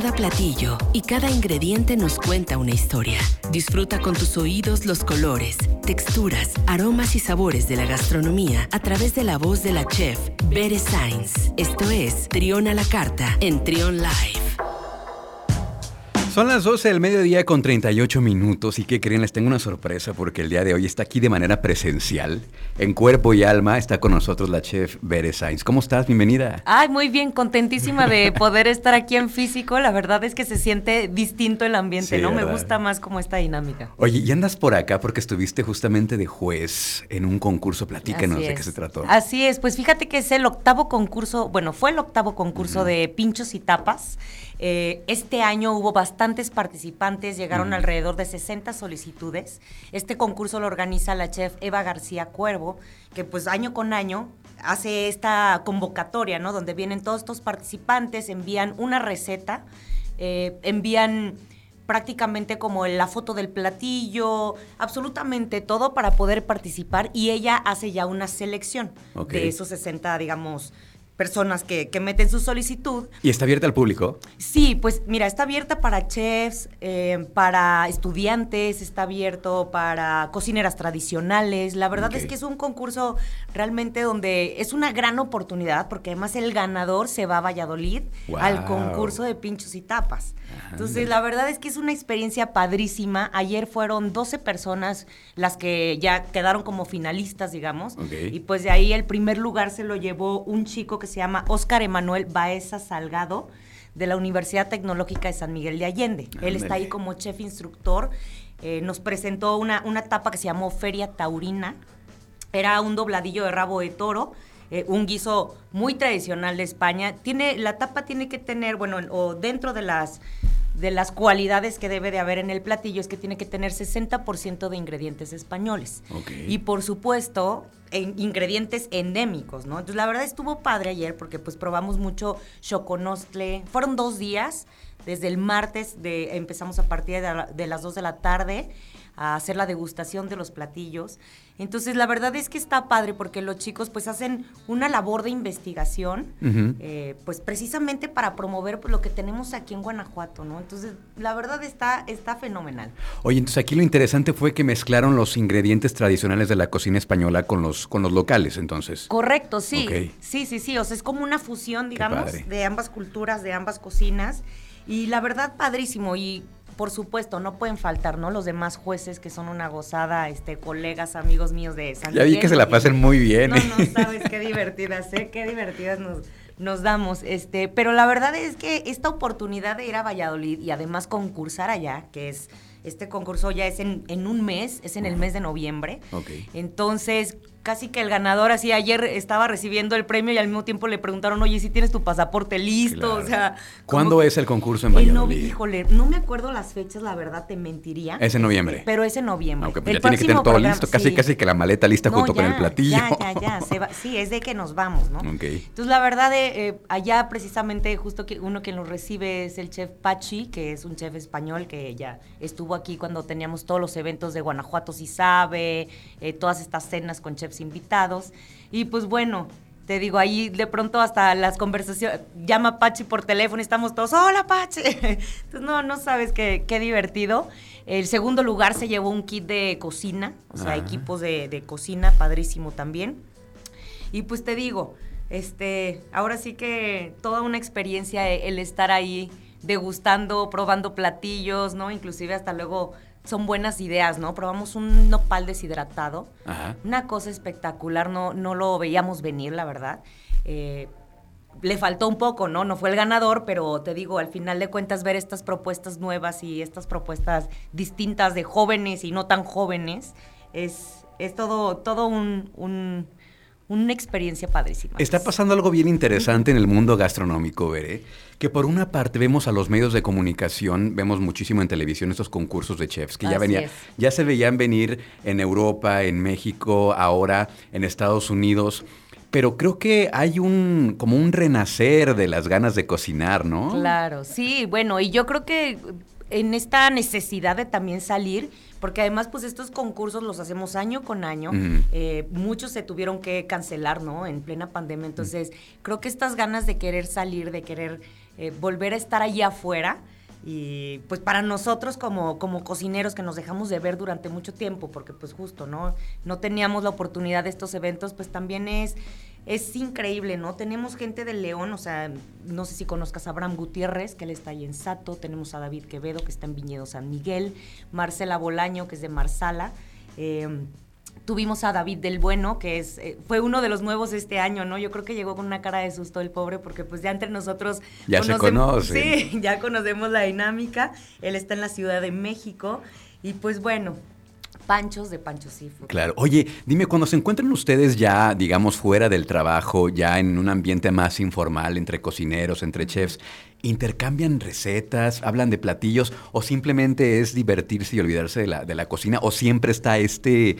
Cada platillo y cada ingrediente nos cuenta una historia. Disfruta con tus oídos los colores, texturas, aromas y sabores de la gastronomía a través de la voz de la chef Bere Sainz. Esto es Trión a la Carta en Trión Live. Son las 12 del mediodía con 38 minutos y ¿qué creen? Les tengo una sorpresa porque el día de hoy está aquí de manera presencial, en cuerpo y alma, está con nosotros la chef Bere Sainz. ¿Cómo estás? Bienvenida. Ay, muy bien, contentísima de poder estar aquí en físico. La verdad es que se siente distinto el ambiente, Sí, ¿no? Me gusta más como esta dinámica. Oye, y andas por acá porque estuviste justamente de juez en un concurso. Platícanos de qué se trató. Así es, pues fíjate que es el octavo concurso, bueno, fue el octavo concurso de pinchos y tapas. Eh, este año hubo bastantes participantes, llegaron alrededor de 60 solicitudes. Este concurso lo organiza la chef Eva García Cuervo, que pues año con año hace esta convocatoria, ¿no? Donde vienen todos estos participantes, envían una receta, eh, envían prácticamente como la foto del platillo, absolutamente todo para poder participar y ella hace ya una selección de esos 60, digamos, personas que, que meten su solicitud. ¿Y está abierta al público? Sí, pues mira, está abierta para chefs, eh, para estudiantes, está abierto para cocineras tradicionales. La verdad es que es un concurso realmente donde es una gran oportunidad porque además el ganador se va a Valladolid al concurso de pinchos y tapas. Ajá. Entonces, la verdad es que es una experiencia padrísima. Ayer fueron 12 personas las que ya quedaron como finalistas, digamos. Y pues de ahí el primer lugar se lo llevó un chico que se llama Óscar Emanuel Baeza Salgado de la Universidad Tecnológica de San Miguel de Allende. Él está ahí como chef instructor. Eh, nos presentó una, una etapa que se llamó Feria Taurina. Era un dobladillo de rabo de toro, eh, un guiso muy tradicional de España. Tiene, la tapa tiene que tener, bueno, o dentro de las, de las cualidades que debe de haber en el platillo es que tiene que tener 60% de ingredientes españoles. Y por supuesto, en ingredientes endémicos, ¿no? Entonces la verdad estuvo padre ayer porque pues probamos mucho choconostle. Fueron dos días, desde el martes de, empezamos a partir de, de las 2 de la tarde a hacer la degustación de los platillos. Entonces la verdad es que está padre porque los chicos pues hacen una labor de investigación, eh, pues precisamente para promover pues, lo que tenemos aquí en Guanajuato, ¿no? Entonces la verdad está, está fenomenal. Oye, entonces aquí lo interesante fue que mezclaron los ingredientes tradicionales de la cocina española con los, con los locales, entonces. Correcto, sí. Ok. Sí, sí, sí. O sea, es como una fusión, digamos, de ambas culturas, de ambas cocinas. Y la verdad, padrísimo. Y por supuesto, no pueden faltar, ¿no? Los demás jueces que son una gozada, este, colegas, amigos míos de San Ya vi que se la pasan muy bien. No, no sabes qué divertidas, ¿eh? Qué divertidas nos, nos damos. Este, pero la verdad es que esta oportunidad de ir a Valladolid y además concursar allá, que es. Este concurso ya es en, en un mes, es en el mes de noviembre. Ok. Entonces, casi que el ganador, así ayer estaba recibiendo el premio y al mismo tiempo le preguntaron, oye, si tienes tu pasaporte listo, Claro. o sea... ¿Cuándo es el concurso en el no- Valladolid? híjole, no me acuerdo las fechas, la verdad, te mentiría. Es en noviembre. Pero es en noviembre. Aunque pues El ya tiene que tener todo programa- listo, casi sí. casi que la maleta lista No, junto con el platillo. Ya, ya, ya. se va- sí, es de que nos vamos, ¿no? Ok. Entonces, la verdad, eh, eh, allá precisamente, justo que uno que nos recibe es el chef Pachi, que es un chef español que ya estuvo aquí cuando teníamos todos los eventos de Guanajuato, si sabe, eh, todas estas cenas con chefs invitados. Y pues bueno. Te digo, ahí de pronto hasta las conversaciones, llama Pachi por teléfono y estamos todos, hola Pachi. Entonces, no, no sabes qué, qué divertido. El segundo lugar se llevó un kit de cocina, o sea, equipos de, de cocina, padrísimo también. Y pues te digo, este, ahora sí que toda una experiencia el estar ahí degustando, probando platillos, ¿no? Inclusive hasta luego son buenas ideas, ¿no? Probamos un nopal deshidratado. Ajá. Una cosa espectacular, no, no lo veíamos venir, la verdad. Eh, le faltó un poco, ¿no? No fue el ganador, pero te digo, al final de cuentas, ver estas propuestas nuevas y estas propuestas distintas de jóvenes y no tan jóvenes, es, es todo, todo un, un- una experiencia padrísima. Está pasando algo bien interesante en el mundo gastronómico, Veré, que por una parte vemos a los medios de comunicación, vemos muchísimo en televisión estos concursos de chefs que ya venía, es. ya se veían venir en Europa, en México, ahora en Estados Unidos. Pero creo que hay un como un renacer de las ganas de cocinar, ¿no? Claro, sí, bueno, y yo creo que en esta necesidad de también salir, porque además pues estos concursos los hacemos año con año, eh, muchos se tuvieron que cancelar, ¿no? En plena pandemia, entonces creo que estas ganas de querer salir, de querer eh, volver a estar allá afuera. Y pues para nosotros como, como cocineros que nos dejamos de ver durante mucho tiempo, porque pues justo, ¿no? No teníamos la oportunidad de estos eventos, pues también es, es increíble, ¿no? Tenemos gente de León, o sea, no sé si conozcas a Abraham Gutiérrez, que él está ahí en Sato, tenemos a David Quevedo, que está en Viñedo San Miguel, Marcela Bolaño, que es de Marsala. Eh, Tuvimos a David del Bueno, que es, eh, fue uno de los nuevos este año, ¿no? Yo creo que llegó con una cara de susto el pobre, porque pues ya entre nosotros... Ya se conoce. Sí, ya conocemos la dinámica. Él está en la Ciudad de México. Y pues bueno, Panchos de Pancho Seafood. Claro. Oye, dime, cuando se encuentran ustedes ya, digamos, fuera del trabajo, ya en un ambiente más informal, entre cocineros, entre chefs, ¿intercambian recetas, hablan de platillos o simplemente es divertirse y olvidarse de la, de la cocina o siempre está este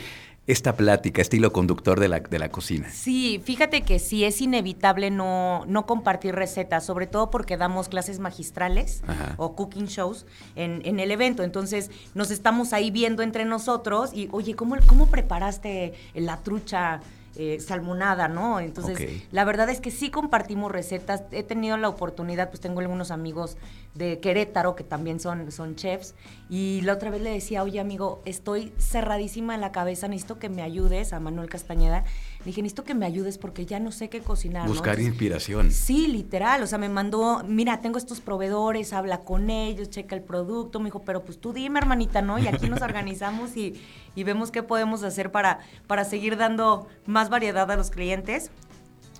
esta plática, estilo conductor de la, de la cocina. Sí, fíjate que sí es inevitable no, no compartir recetas, sobre todo porque damos clases magistrales o cooking shows en, en, el evento. Entonces nos estamos ahí viendo entre nosotros y, oye, ¿cómo, cómo preparaste la trucha? Eh, salmonada, ¿no? Entonces, la verdad es que sí compartimos recetas. He tenido la oportunidad, pues tengo algunos amigos de Querétaro que también son, son chefs. Y la otra vez le decía, oye amigo, estoy cerradísima en la cabeza, necesito que me ayudes a Manuel Castañeda dije, necesito que me ayudes porque ya no sé qué cocinar. Buscar inspiración. Sí, literal. O sea, me mandó, mira, tengo estos proveedores, habla con ellos, checa el producto. Me dijo, pero pues tú dime, hermanita, ¿no? Y aquí nos organizamos y, y vemos qué podemos hacer para, para seguir dando más variedad a los clientes.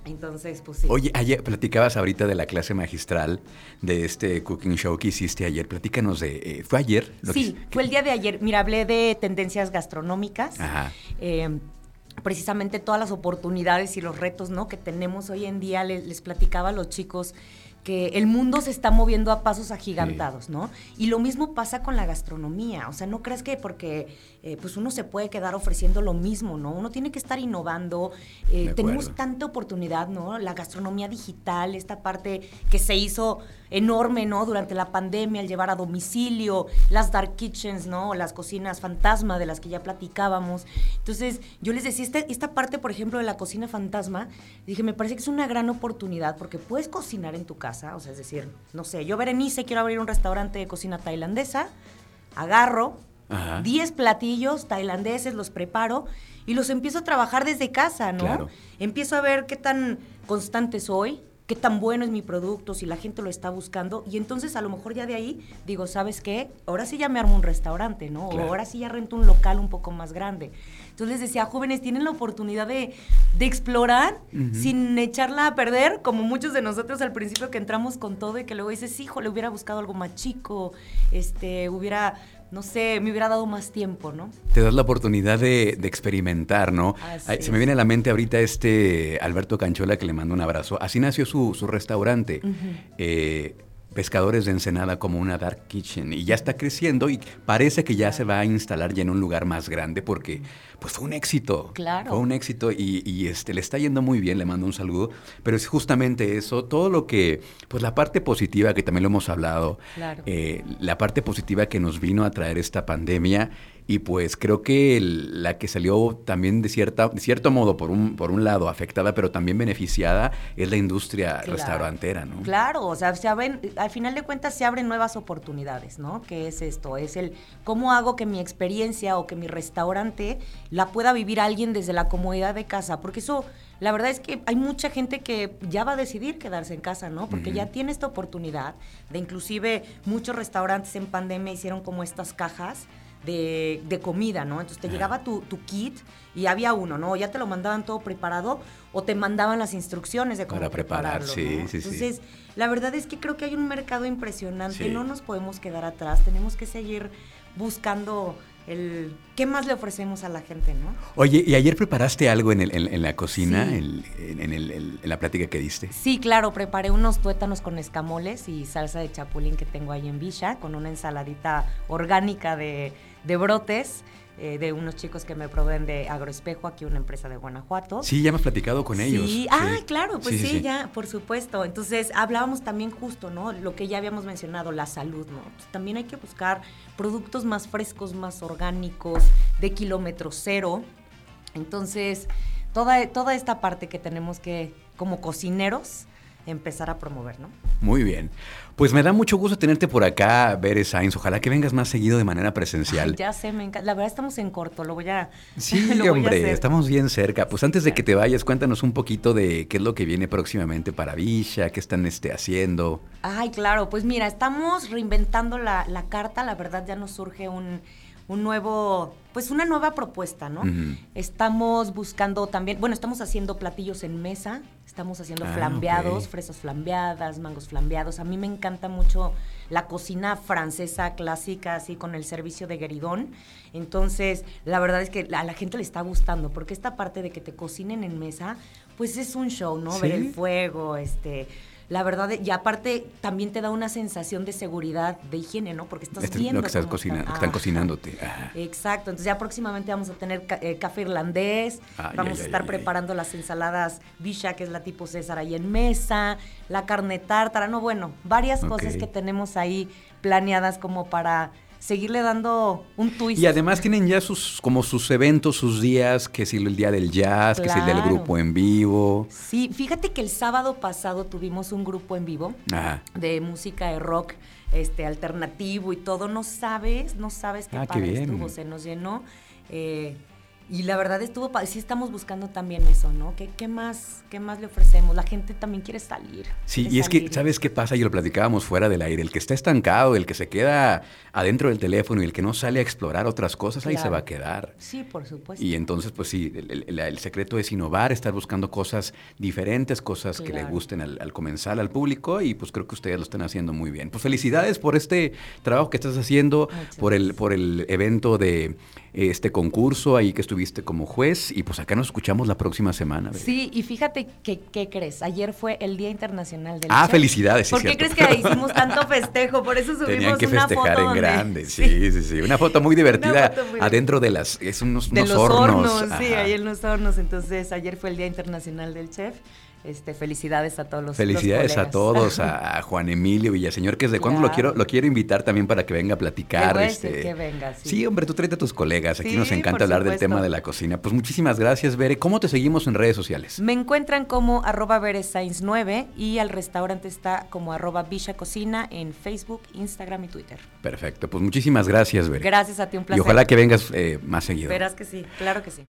Entonces, pues sí. Oye, ayer platicabas ahorita de la clase magistral de este cooking show que hiciste ayer. Platícanos de. Eh, ¿Fue ayer? sí, fue el día de ayer. Mira, hablé de tendencias gastronómicas. Ajá. Eh, precisamente todas las oportunidades y los retos ¿no? que tenemos hoy en día. Les, les platicaba a los chicos que el mundo se está moviendo a pasos agigantados, ¿no? Y lo mismo pasa con la gastronomía, o sea, no crees que porque eh, pues uno se puede quedar ofreciendo lo mismo, ¿no? Uno tiene que estar innovando, eh, tenemos tanta oportunidad, ¿no? La gastronomía digital, esta parte que se hizo enorme, ¿no? Durante la pandemia, el llevar a domicilio, las dark kitchens, ¿no? Las cocinas fantasma de las que ya platicábamos. Entonces, yo les decía, esta, esta parte, por ejemplo, de la cocina fantasma, dije, me parece que es una gran oportunidad porque puedes cocinar en tu casa, o sea, es decir, no sé, yo Berenice quiero abrir un restaurante de cocina tailandesa, agarro 10 platillos tailandeses, los preparo y los empiezo a trabajar desde casa, ¿no? Empiezo a ver qué tan constante soy, qué tan bueno es mi producto, si la gente lo está buscando. Y entonces a lo mejor ya de ahí digo, ¿sabes qué? Ahora sí ya me armo un restaurante, ¿no? O ahora sí ya rento un local un poco más grande. Entonces les decía, jóvenes, tienen la oportunidad de, explorar sin echarla a perder, como muchos de nosotros al principio que entramos con todo y que luego dices, hijo, le hubiera buscado algo más chico, este, hubiera no sé, me hubiera dado más tiempo, ¿no? Te das la oportunidad de, experimentar, ¿no? se me viene a la mente ahorita este Alberto Canchola que le mando un abrazo. Así nació su, restaurante pescadores de Ensenada como una dark kitchen y ya está creciendo y parece que ya se va a instalar ya en un lugar más grande porque pues fue un éxito. Claro. Fue un éxito y, este le está yendo muy bien, le mando un saludo, pero es justamente eso, todo lo que, pues la parte positiva que también lo hemos hablado, eh, la parte positiva que nos vino a traer esta pandemia y pues creo que la que salió también de, cierta, de cierto modo, por un, por un lado, afectada, pero también beneficiada, es la industria restaurantera, ¿no? Claro, o sea, se abren, al final de cuentas se abren nuevas oportunidades, ¿no? ¿Qué es esto? Es el cómo hago que mi experiencia o que mi restaurante la pueda vivir alguien desde la comodidad de casa, porque eso la verdad es que hay mucha gente que ya va a decidir quedarse en casa, ¿no? Porque ya tiene esta oportunidad de inclusive muchos restaurantes en pandemia hicieron como estas cajas de, comida, ¿no? Entonces te llegaba tu, kit y había uno, ¿no? Ya te lo mandaban todo preparado o te mandaban las instrucciones de cómo Para preparar, sí, sí, Entonces, la verdad es que creo que hay un mercado impresionante, no nos podemos quedar atrás, tenemos que seguir buscando el qué más le ofrecemos a la gente, ¿no? Oye, ¿y ayer preparaste algo en, el, en, la cocina, en, en, la plática que diste? Sí, claro, preparé unos tuétanos con escamoles y salsa de chapulín que tengo ahí en Villa, con una ensaladita orgánica de de brotes. Eh, de unos chicos que me proveen de Agroespejo, aquí una empresa de Guanajuato. Sí, ya hemos platicado con ellos. Sí, ah, claro, pues sí, ya, por supuesto. Entonces, hablábamos también justo, ¿no? Lo que ya habíamos mencionado, la salud, ¿no? Pues, también hay que buscar productos más frescos, más orgánicos, de kilómetro cero. Entonces, toda, toda esta parte que tenemos que, como cocineros, empezar a promover, ¿no? Muy bien. Pues me da mucho gusto tenerte por acá, Bere Sainz. Ojalá que vengas más seguido de manera presencial. Ay, ya sé, me encanta. La verdad estamos en corto, lo voy a. Sí, lo voy a hombre, hacer. estamos bien cerca. Pues antes de que te vayas, cuéntanos un poquito de qué es lo que viene próximamente para Villa, qué están este, haciendo. Ay, claro, pues mira, estamos reinventando la, la carta, la verdad ya nos surge un, un nuevo, pues una nueva propuesta, ¿no? Estamos buscando también, bueno, estamos haciendo platillos en mesa, estamos haciendo Ah, flambeados, fresas flambeadas, mangos flambeados. A mí me encanta mucho la cocina francesa clásica, así con el servicio de gueridón. Entonces, la verdad es que a la gente le está gustando, porque esta parte de que te cocinen en mesa, pues es un show, ¿no? Ver el fuego, este... La verdad, y aparte también te da una sensación de seguridad, de higiene, ¿no? Porque estás Este, viendo lo que, estás cómo cocina- están. cocinándote. Ah. Exacto, entonces ya próximamente vamos a tener ca- eh, café irlandés, vamos a estar preparando las ensaladas Bisha, que es la tipo César ahí en mesa, la carne tártara, no, bueno, varias cosas que tenemos ahí planeadas como para seguirle dando un twist. Y además tienen ya sus como sus eventos, sus días, que si el día del jazz, que si el del grupo en vivo. Sí, fíjate que el sábado pasado tuvimos un grupo en vivo de música de rock este alternativo y todo, no sabes, no sabes qué Ah, padre estuvo, se nos llenó. eh, y la verdad estuvo, sí estamos buscando también eso, ¿no? ¿Qué, qué más, qué más le ofrecemos? La gente también quiere salir. Sí, quiere y es que. ¿sabes qué pasa? Y lo platicábamos fuera del aire. El que está estancado, el que se queda adentro del teléfono y el que no sale a explorar otras cosas, ahí se va a quedar. Sí, por supuesto. Y entonces, pues sí, el, el- el secreto es innovar, estar buscando cosas diferentes, cosas que le gusten al, al comensal, al público, y pues creo que ustedes lo están haciendo muy bien. Pues felicidades por este trabajo que estás haciendo, Muchas por el, por el evento de este concurso ahí que estuviste como juez, y pues acá nos escuchamos la próxima semana. Sí, y fíjate que, ¿qué crees? Ayer fue el Día Internacional del Ah, Chef. felicidades, sí, ¿Por qué cierto. crees que hicimos tanto festejo? Por eso subimos Tenían que una festejar foto en donde- grande, sí, sí, sí. Una foto muy divertida foto muy adentro de las, es unos, de unos los hornos. hornos, sí, ahí en los hornos. Entonces, ayer fue el Día Internacional del Chef. Este, felicidades a todos los Felicidades los a todos, a, a Juan Emilio Villaseñor, que es de cuándo lo Claro. quiero, lo quiero invitar también para que venga a platicar. Este. decir que venga, sí. Sí, hombre, tú tráete a tus colegas. Aquí Sí, nos encanta hablar del tema de la cocina. Pues muchísimas gracias, Bere. ¿Cómo te seguimos en redes sociales? Me encuentran como arroba veresainz 9 y al restaurante está como arroba Villa Cocina en Facebook, Instagram y Twitter. Perfecto, pues muchísimas gracias, Bere. Gracias a ti, un Y placer. ojalá que vengas eh, más seguido. Verás que sí, claro que sí.